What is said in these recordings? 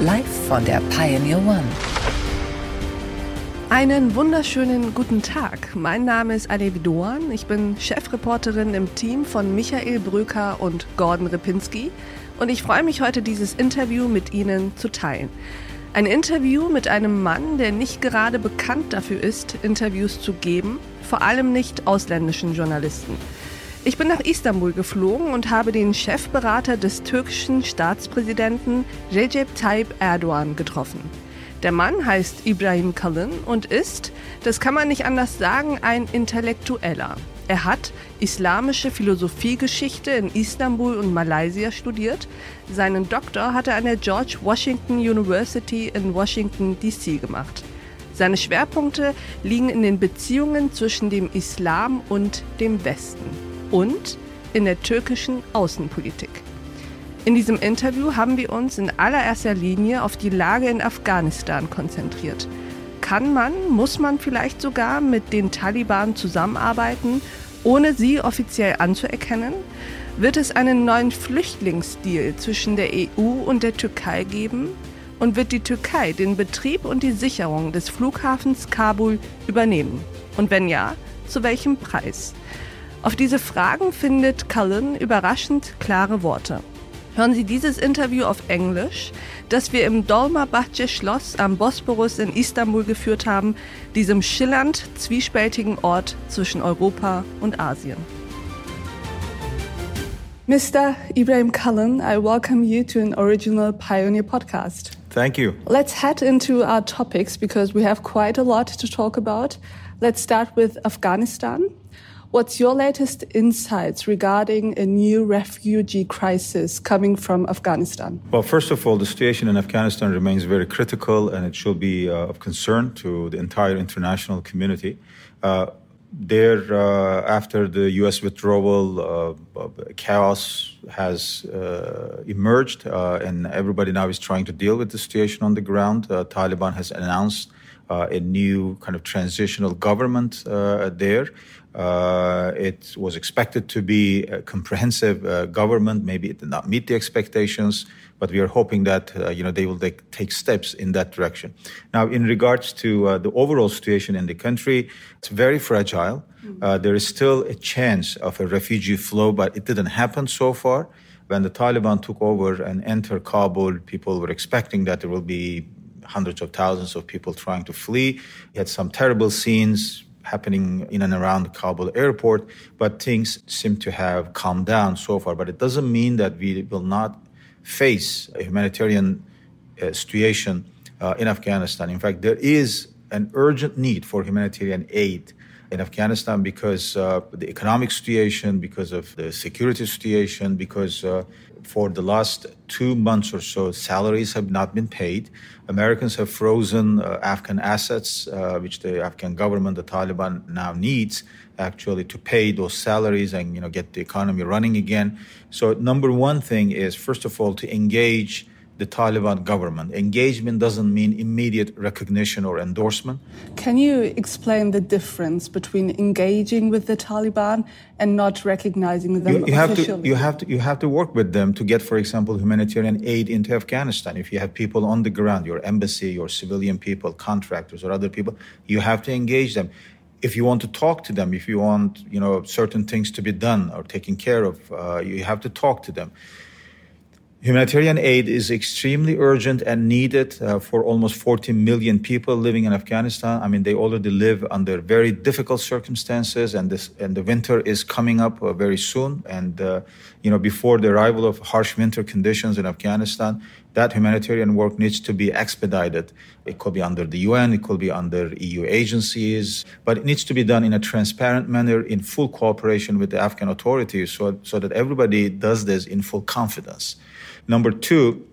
Live von der Pioneer One. Einen wunderschönen guten Tag. Mein Name ist Alevi Doan. Ich bin Chefreporterin im Team von Michael Bröker und Gordon Ripinski. Und ich freue mich heute, dieses Interview mit Ihnen zu teilen. Ein Interview mit einem Mann, der nicht gerade bekannt dafür ist, Interviews zu geben, vor allem nicht ausländischen Journalisten. Ich bin nach Istanbul geflogen und habe den Chefberater des türkischen Staatspräsidenten Recep Tayyip Erdogan getroffen. Der Mann heißt Ibrahim Kalin und ist, das kann man nicht anders sagen, ein Intellektueller. Er hat islamische Philosophiegeschichte in Istanbul und Malaysia studiert. Seinen Doktor hat er an der George Washington University in Washington, D.C. gemacht. Seine Schwerpunkte liegen in den Beziehungen zwischen dem Islam und dem Westen und in der türkischen Außenpolitik. In diesem Interview haben wir uns in allererster Linie auf die Lage in Afghanistan konzentriert. Kann man, muss man vielleicht sogar mit den Taliban zusammenarbeiten, ohne sie offiziell anzuerkennen? Wird es einen neuen Flüchtlingsdeal zwischen der EU und der Türkei geben? Und wird die Türkei den Betrieb und die Sicherung des Flughafens Kabul übernehmen? Und wenn ja, zu welchem Preis? Auf diese Fragen findet Cullen überraschend klare Worte. Hören Sie dieses Interview auf Englisch, das wir im Dolmabahce Schloss am Bosporus in Istanbul geführt haben, diesem schillernd zwiespältigen Ort zwischen Europa und Asien. Mr. Ibrahim Cullen, I welcome you to an original Pioneer podcast. Thank you. Let's head into our topics because we have quite a lot to talk about. Let's start with Afghanistan. What's your latest insights regarding a new refugee crisis coming from Afghanistan? Well, first of all, the situation in Afghanistan remains very critical and it should be uh, of concern to the entire international community. Uh, there, uh, after the U.S. withdrawal, uh, chaos has uh, emerged, uh, and everybody now is trying to deal with the situation on the ground. Taliban has announced a new kind of transitional government there. Uh, it was expected to be a comprehensive uh, government. Maybe it did not meet the expectations, but we are hoping that uh, you know they will take, take, steps in that direction. Now, in regards to uh, the overall situation in the country, it's very fragile. Mm-hmm. there is still a chance of a refugee flow, but it didn't happen so far. When the Taliban took over and entered Kabul, people were expecting that there will be hundreds of thousands of people trying to flee. We had some terrible scenes happening in and around Kabul airport, but things seem to have calmed down so far. But it doesn't mean that we will not face a humanitarian uh, situation uh, in Afghanistan. In fact, there is an urgent need for humanitarian aid in Afghanistan because uh, the economic situation, because of the security situation, because uh, for the last two months or so, salaries have not been paid. Americans have frozen uh, Afghan assets, uh, which the Afghan government, the Taliban, now needs actually to pay those salaries and you know get the economy running again. So number one thing is first of all to engage the Taliban government. Engagement doesn't mean immediate recognition or endorsement. Can you explain the difference between engaging with the Taliban and not recognizing them you, you have to you have to you have to work with them to get, for example, humanitarian aid into Afghanistan. If you have people on the ground, your embassy, your civilian people, contractors, or other people, you have to engage them. If you want to talk to them, if you want you know certain things to be done or taken care of, uh, you have to talk to them. Humanitarian aid is extremely urgent and needed uh, for almost 40 million people living in Afghanistan. I mean, they already live under very difficult circumstances, and this and the winter is coming up uh, very soon. And uh, you know, before the arrival of harsh winter conditions in Afghanistan, that humanitarian work needs to be expedited. It could be under the UN, it could be under EU agencies, but it needs to be done in a transparent manner, in full cooperation with the Afghan authorities, so so that everybody does this in full confidence. Number two,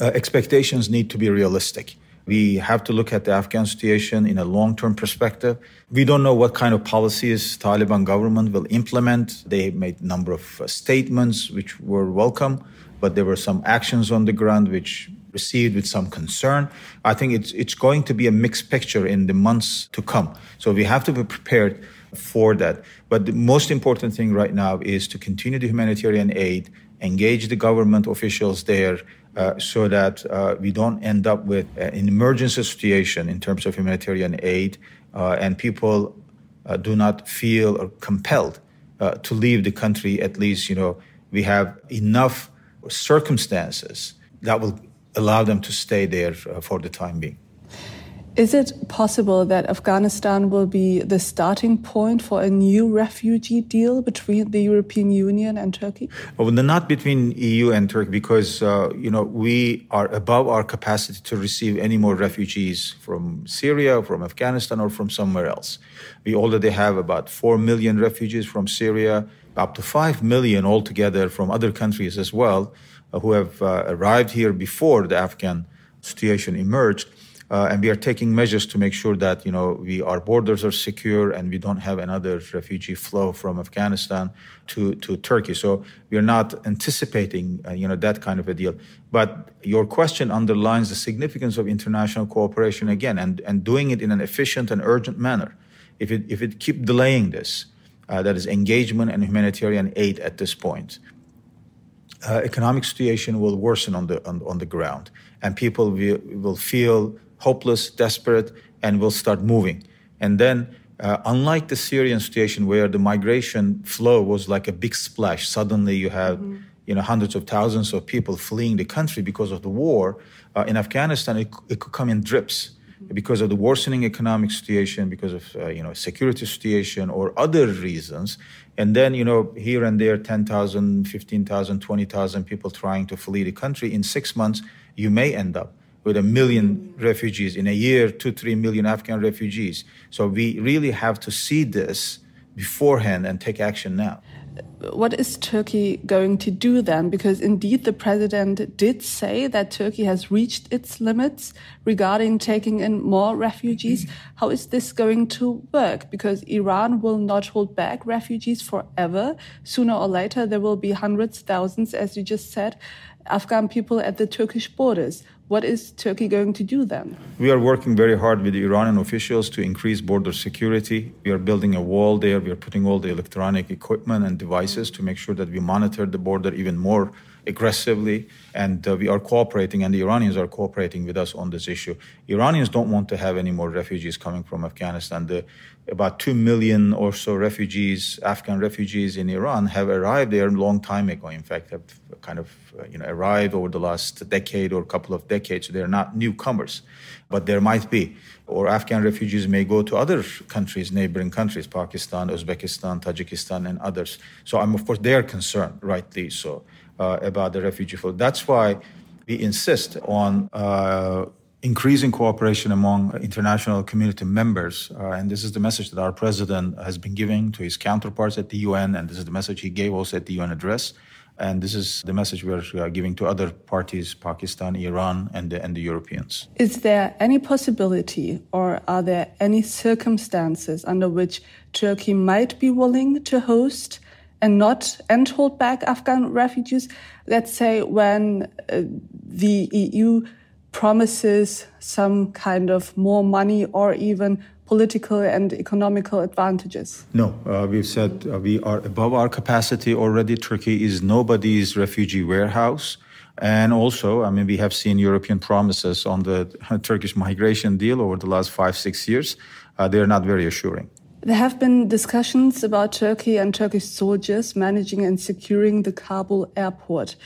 uh, expectations need to be realistic. We have to look at the Afghan situation in a long-term perspective. We don't know what kind of policies Taliban government will implement. They made a number of uh, statements which were welcome, but there were some actions on the ground which received with some concern. I think it's it's going to be a mixed picture in the months to come. So we have to be prepared for that. But the most important thing right now is to continue the humanitarian aid, engage the government officials there, uh, so that uh, we don't end up with an emergency situation in terms of humanitarian aid, uh, and people uh, do not feel compelled uh, to leave the country. At least, you know, we have enough circumstances that will allow them to stay there for the time being. Is it possible that Afghanistan will be the starting point for a new refugee deal between the European Union and Turkey? Well, not between EU and Turkey, because uh, you know we are above our capacity to receive any more refugees from Syria, from Afghanistan, or from somewhere else. We already have about four million refugees from Syria, up to five million altogether from other countries as well, uh, who have uh, arrived here before the Afghan situation emerged. Uh, and we are taking measures to make sure that you know we our borders are secure and we don't have another refugee flow from Afghanistan to to Turkey. So we are not anticipating uh, you know that kind of a deal. But your question underlines the significance of international cooperation again, and and doing it in an efficient and urgent manner. If it if it keep delaying this, uh, that is engagement and humanitarian aid at this point. Uh, economic situation will worsen on the on, on the ground, and people will, will feel hopeless, desperate, and will start moving. And then, uh, unlike the Syrian situation where the migration flow was like a big splash, suddenly you have mm-hmm. you know hundreds of thousands of people fleeing the country because of the war. Uh, in Afghanistan, it, it, could come in drips mm-hmm. because of the worsening economic situation, because of uh, you know security situation or other reasons. And then you know here and there, 10,000, 15,000, 20,000 people trying to flee the country in six months, you may end up with a million refugees in a year, two, three million Afghan refugees. So we really have to see this beforehand and take action now. What is Turkey going to do then? Because indeed, the president did say that Turkey has reached its limits regarding taking in more refugees. Mm-hmm. How is this going to work? Because Iran will not hold back refugees forever. Sooner or later, there will be hundreds, thousands, as you just said, Afghan people at the Turkish borders. What is Turkey going to do then? We are working very hard with the Iranian officials to increase border security. We are building a wall there. We are putting all the electronic equipment and devices to make sure that we monitor the border even more aggressively. And uh, we are cooperating, and the Iranians are cooperating with us on this issue. Iranians don't want to have any more refugees coming from Afghanistan. The, about 2 million or so refugees, Afghan refugees in Iran, have arrived there a long time ago. In fact, have kind of uh, you know arrived over the last decade or couple of decades. They're not newcomers, but there might be. Or Afghan refugees may go to other countries, neighboring countries, Pakistan, Uzbekistan, Tajikistan, and others. So I'm of course they are concerned, rightly so, uh, about the refugee flow. That's why we insist on. Uh, increasing cooperation among international community members. Uh, and this is the message that our president has been giving to his counterparts at the UN, and this is the message he gave also at the UN address. And this is the message we are giving to other parties, Pakistan, Iran, and the, and the Europeans. Is there any possibility or are there any circumstances under which Turkey might be willing to host and not and hold back Afghan refugees? Let's say when uh, the EU promises some kind of more money or even political and economical advantages? No, uh, we've said uh, we are above our capacity already. Turkey is nobody's refugee warehouse. And also, I mean, we have seen European promises on the Turkish migration deal over the last five, six years. Uh, they're not very assuring. There have been discussions about Turkey and Turkish soldiers managing and securing the Kabul airport.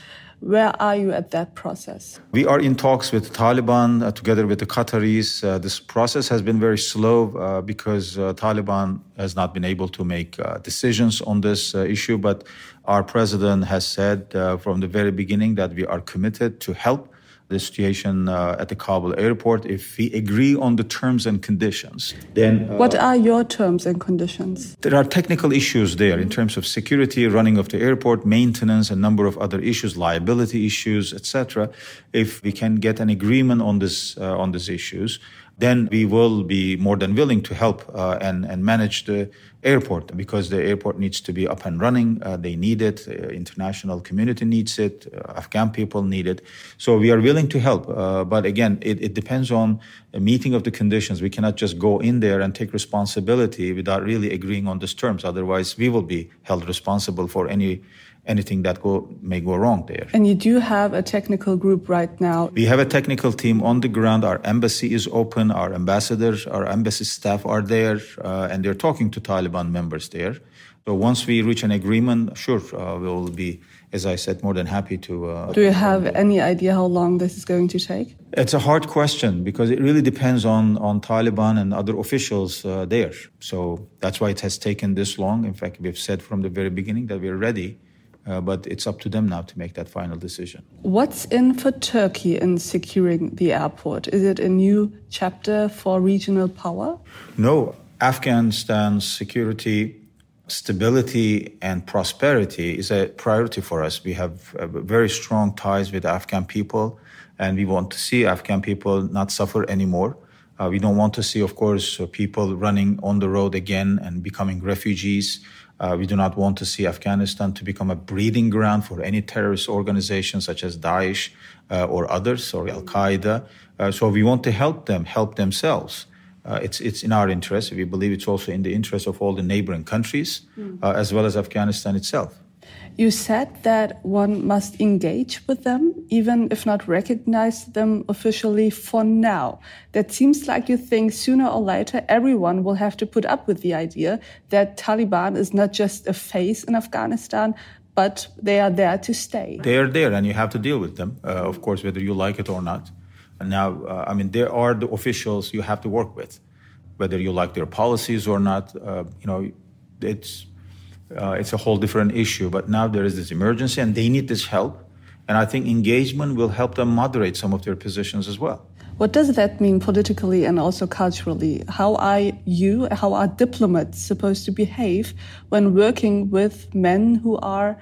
Where are you at that process? We are in talks with Taliban uh, together with the Qataris. Uh, this process has been very slow uh, because uh, Taliban has not been able to make uh, decisions on this uh, issue. But our president has said from the very beginning that we are committed to help the situation uh, at the Kabul airport. If we agree on the terms and conditions, then. Uh, what are your terms and conditions? There are technical issues there in terms of security, running of the airport, maintenance, a number of other issues, liability issues, etc. If we can get an agreement on this uh, on these issues, then we will be more than willing to help uh, and, and manage the airport because the airport needs to be up and running. Uh, they need it. Uh, international community needs it. Uh, Afghan people need it. So we are willing to help. Uh, but again, it, it, depends on a meeting of the conditions. We cannot just go in there and take responsibility without really agreeing on these terms. Otherwise, we will be held responsible for any anything that go, may go wrong there. And you do have a technical group right now. We have a technical team on the ground. Our embassy is open. Our ambassadors, our embassy staff are there, uh, and they're talking to Taliban members there. So once we reach an agreement, sure, uh, we'll be, as I said, more than happy to. Uh, Do you have any idea how long this is going to take? It's a hard question because it really depends on, on Taliban and other officials uh, there. So that's why it has taken this long. In fact, we've said from the very beginning that we're ready uh, but it's up to them now to make that final decision. What's in for Turkey in securing the airport? Is it a new chapter for regional power? No. Afghanistan's security, stability, and prosperity is a priority for us. We have uh, very strong ties with Afghan people, and we want to see Afghan people not suffer anymore. Uh, we don't want to see, of course, uh, people running on the road again and becoming refugees. Uh, we do not want to see Afghanistan to become a breeding ground for any terrorist organizations such as Daesh uh, or others or Al Qaeda. Uh, so we want to help them help themselves. Uh, it's it's in our interest. We believe it's also in the interest of all the neighboring countries mm. as well as Afghanistan itself. You said that one must engage with them, even if not recognize them officially for now. That seems like you think sooner or later everyone will have to put up with the idea that Taliban is not just a face in Afghanistan, but they are there to stay. They are there, and you have to deal with them, uh, of course, whether you like it or not. And now, uh, I mean, there are the officials you have to work with, whether you like their policies or not. Uh, you know, it's uh, it's a whole different issue. But now there is this emergency and they need this help. And I think engagement will help them moderate some of their positions as well. What does that mean politically and also culturally? How are you, how are diplomats supposed to behave when working with men who are,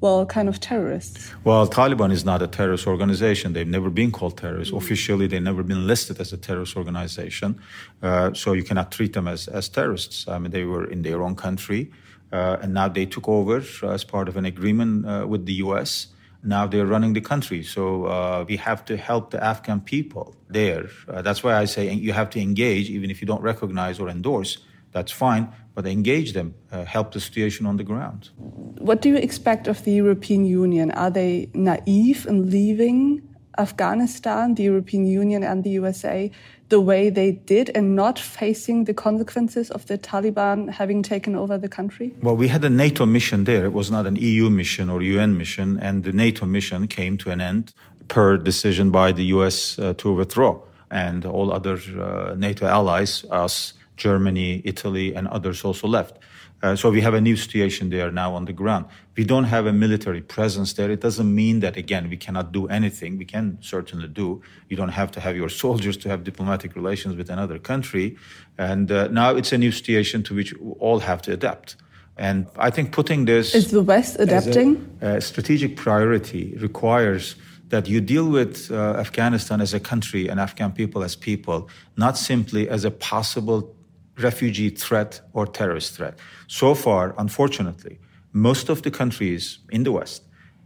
well, kind of terrorists? Well, Taliban is not a terrorist organization. They've never been called terrorists. Mm. Officially, they've never been listed as a terrorist organization. Uh, so you cannot treat them as, as terrorists. I mean, they were in their own country. Uh, and now they took over uh, as part of an agreement uh, with the US. Now they're running the country. So uh, we have to help the Afghan people there. Uh, that's why I say you have to engage, even if you don't recognize or endorse. That's fine, but engage them, uh, help the situation on the ground. What do you expect of the European Union? Are they naive in leaving Afghanistan, the European Union, and the USA the way they did and not facing the consequences of the Taliban having taken over the country? Well, we had a NATO mission there. It was not an EU mission or UN mission, and the NATO mission came to an end per decision by the US uh, to withdraw. And all other uh, NATO allies, us, Germany, Italy, and others also left. Uh, so we have a new situation there now on the ground. We don't have a military presence there. It doesn't mean that, again, we cannot do anything. We can certainly do. You don't have to have your soldiers to have diplomatic relations with another country. And uh, now it's a new situation to which we all have to adapt. And I think putting this. Is the West adapting? A, a strategic priority requires that you deal with uh, Afghanistan as a country and Afghan people as people, not simply as a possible refugee threat or terrorist threat. So far, unfortunately, most of the countries in the West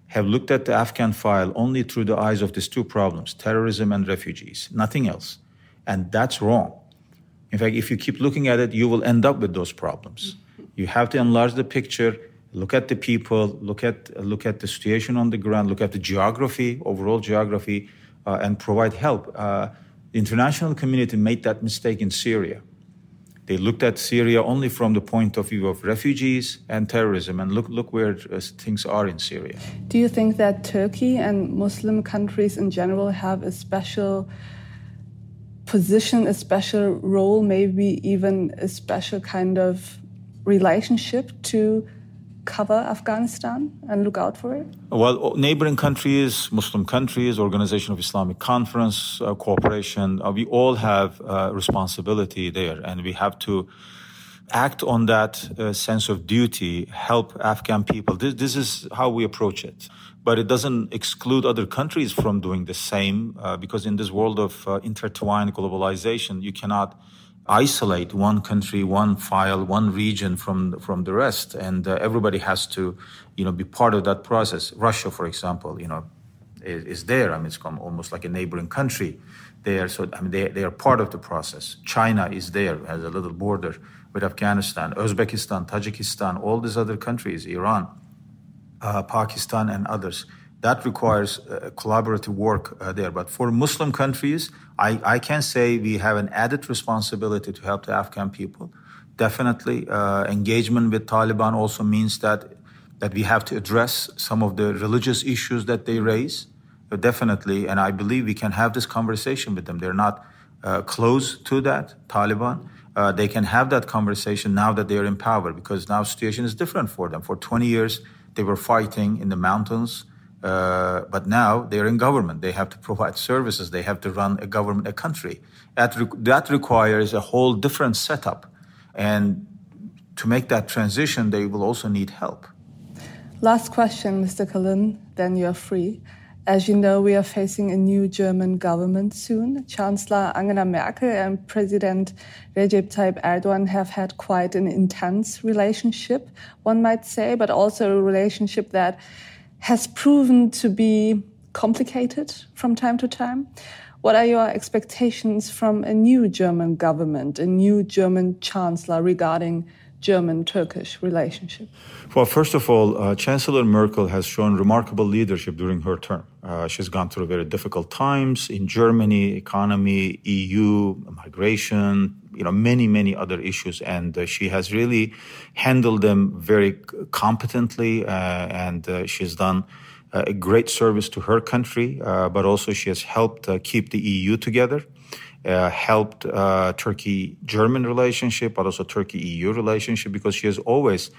have looked at the Afghan file only through the eyes of these two problems terrorism and refugees, nothing else. And that's wrong. In fact, if you keep looking at it, you will end up with those problems. You have to enlarge the picture, look at the people, look at, look at the situation on the ground, look at the geography, overall geography, uh, and provide help. Uh, the international community made that mistake in Syria they looked at Syria only from the point of view of refugees and terrorism, and look, look where uh, things are in Syria. Do you think that Turkey and Muslim countries in general have a special position, a special role, maybe even a special kind of relationship to cover Afghanistan and look out for it? Well, neighboring countries, Muslim countries, Organization of Islamic Conference, uh, cooperation, uh, we all have uh, responsibility there, and we have to act on that uh, sense of duty, help Afghan people. This, this, is how we approach it. But it doesn't exclude other countries from doing the same, uh, because in this world of uh, intertwined globalization, you cannot isolate one country, one file, one region from from the rest, and uh, everybody has to, you know, be part of that process. Russia, for example, you know, is, is there. I mean, it's almost like a neighboring country there. So I mean, they they are part of the process. China is there, has a little border with Afghanistan, Uzbekistan, Tajikistan, all these other countries, Iran, uh, Pakistan, and others. That requires uh, collaborative work uh, there. But for Muslim countries, I, I, can say we have an added responsibility to help the Afghan people. Definitely, uh, engagement with Taliban also means that that we have to address some of the religious issues that they raise. Uh, definitely, and I believe we can have this conversation with them. They're not uh, close to that Taliban uh, they can have that conversation now that they are in power because now situation is different for them. For 20 years, they were fighting in the mountains, uh, but now they're in government. They have to provide services. They have to run a government, a country. That, re- that requires a whole different setup. And to make that transition, they will also need help. Last question, Mr. Kalin, then you're free. As you know, we are facing a new German government soon. Chancellor Angela Merkel and President Recep Tayyip Erdoğan have had quite an intense relationship, one might say, but also a relationship that has proven to be complicated from time to time. What are your expectations from a new German government, a new German chancellor regarding German Turkish relationship? Well, first of all, uh, Chancellor Merkel has shown remarkable leadership during her term. Uh, she's gone through very difficult times in Germany, economy, EU, migration, you know, many, many other issues. And uh, she has really handled them very competently. Uh, and uh, she's done uh, a great service to her country, but also she has helped keep the EU together uh, helped uh, Turkey-German relationship, but also Turkey-EU relationship, because she has always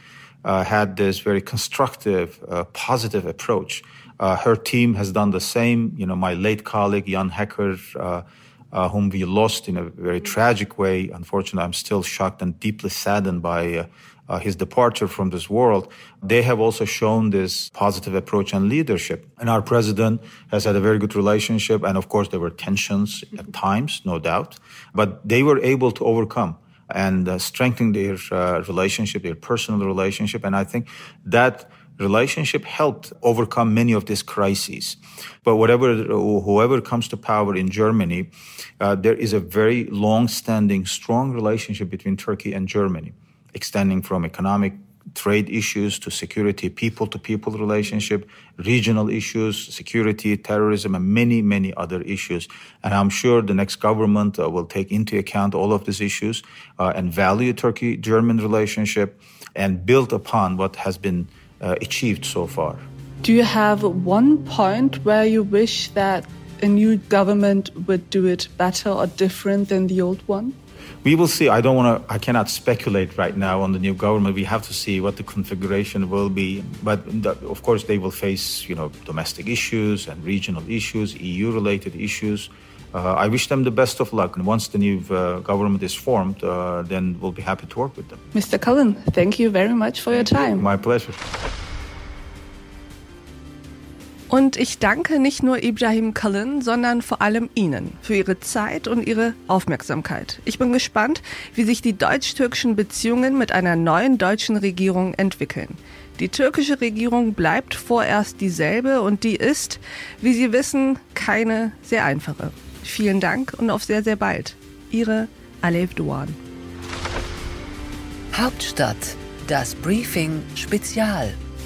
uh, had this very constructive, uh, positive approach. Uh, her team has done the same. You know, my late colleague Jan Hecker, uh, whom we lost in a very tragic way. Unfortunately, I'm still shocked and deeply saddened by uh, his departure from this world, they have also shown this positive approach and leadership. And our president has had a very good relationship. And of course, there were tensions at times, no doubt, but they were able to overcome and uh, strengthen their uh, relationship, their personal relationship. And I think that relationship helped overcome many of these crises. But whatever, whoever comes to power in Germany, uh, there is a very long-standing, strong relationship between Turkey and Germany extending from economic trade issues to security, people to people relationship, regional issues, security, terrorism, and many, many other issues. And I'm sure the next government uh, will take into account all of these issues uh, and value Turkey German relationship and build upon what has been uh, achieved so far. Do you have one point where you wish that a new government would do it better or different than the old one? We will see. I don't want to. I cannot speculate right now on the new government. We have to see what the configuration will be. But the, of course, they will face you know domestic issues and regional issues, EU-related issues. Uh, I wish them the best of luck. And once the new uh, government is formed, uh, then we'll be happy to work with them. Mr. Kalin, thank you very much for your time. My pleasure. Und ich danke nicht nur Ibrahim Cullen, sondern vor allem Ihnen für Ihre Zeit und Ihre Aufmerksamkeit. Ich bin gespannt, wie sich die deutsch-türkischen Beziehungen mit einer neuen deutschen Regierung entwickeln. Die türkische Regierung bleibt vorerst dieselbe und die ist, wie Sie wissen, keine sehr einfache. Vielen Dank und auf sehr, sehr bald. Ihre Alev Duan. Hauptstadt, das Briefing Spezial